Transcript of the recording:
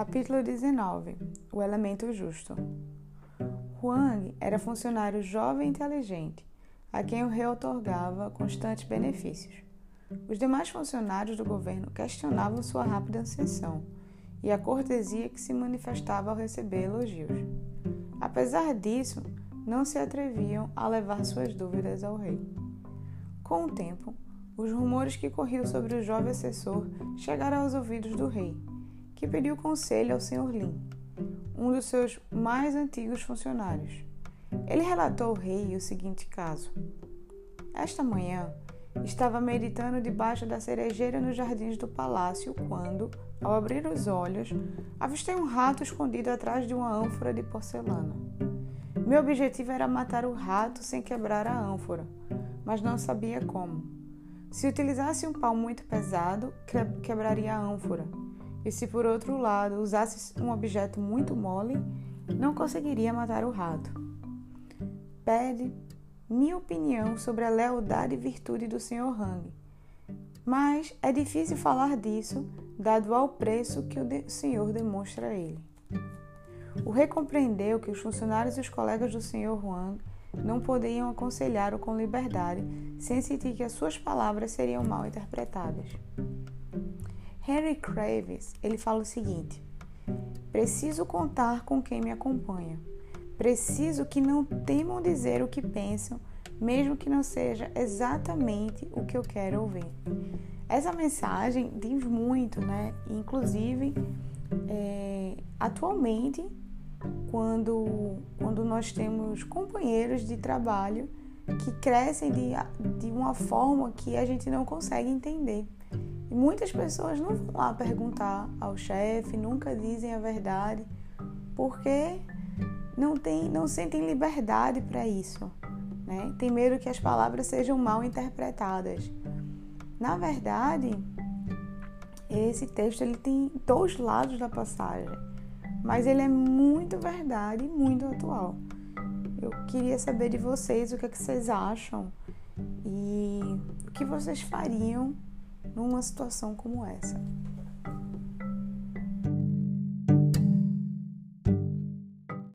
Capítulo 19 O elemento justo. Huang era funcionário jovem e inteligente, a quem o rei otorgava constantes benefícios. Os demais funcionários do governo questionavam sua rápida ascensão e a cortesia que se manifestava ao receber elogios. Apesar disso, não se atreviam a levar suas dúvidas ao rei. Com o tempo, os rumores que corriam sobre o jovem assessor chegaram aos ouvidos do rei, que pediu conselho ao Sr. Lin, um dos seus mais antigos funcionários. Ele relatou ao rei o seguinte caso: Esta manhã, estava meditando debaixo da cerejeira nos jardins do palácio quando, ao abrir os olhos, avistei um rato escondido atrás de uma ânfora de porcelana. Meu objetivo era matar o rato sem quebrar a ânfora, mas não sabia como. Se utilizasse um pau muito pesado, quebraria a ânfora, e se por outro lado usasse um objeto muito mole, não conseguiria matar o rato. Pede minha opinião sobre a lealdade e virtude do Sr. Hang. Mas é difícil falar disso, dado ao preço que o de senhor demonstra a ele. O rei compreendeu que os funcionários e os colegas do Sr. Huang não podiam aconselhá-lo com liberdade, sem sentir que as suas palavras seriam mal interpretadas. Henry Craves, ele fala o seguinte: Preciso contar com quem me acompanha. Preciso que não temam dizer o que pensam, mesmo que não seja exatamente o que eu quero ouvir. Essa mensagem diz muito, né? Inclusive, é, atualmente, quando, quando nós temos companheiros de trabalho que crescem de, de uma forma que a gente não consegue entender. E muitas pessoas não vão lá perguntar ao chefe, nunca dizem a verdade, porque não, tem, não sentem liberdade para isso. Né? Tem medo que as palavras sejam mal interpretadas. Na verdade, esse texto ele tem dois lados da passagem, mas ele é muito verdade e muito atual. Eu queria saber de vocês o que, é que vocês acham e o que vocês fariam numa situação como essa.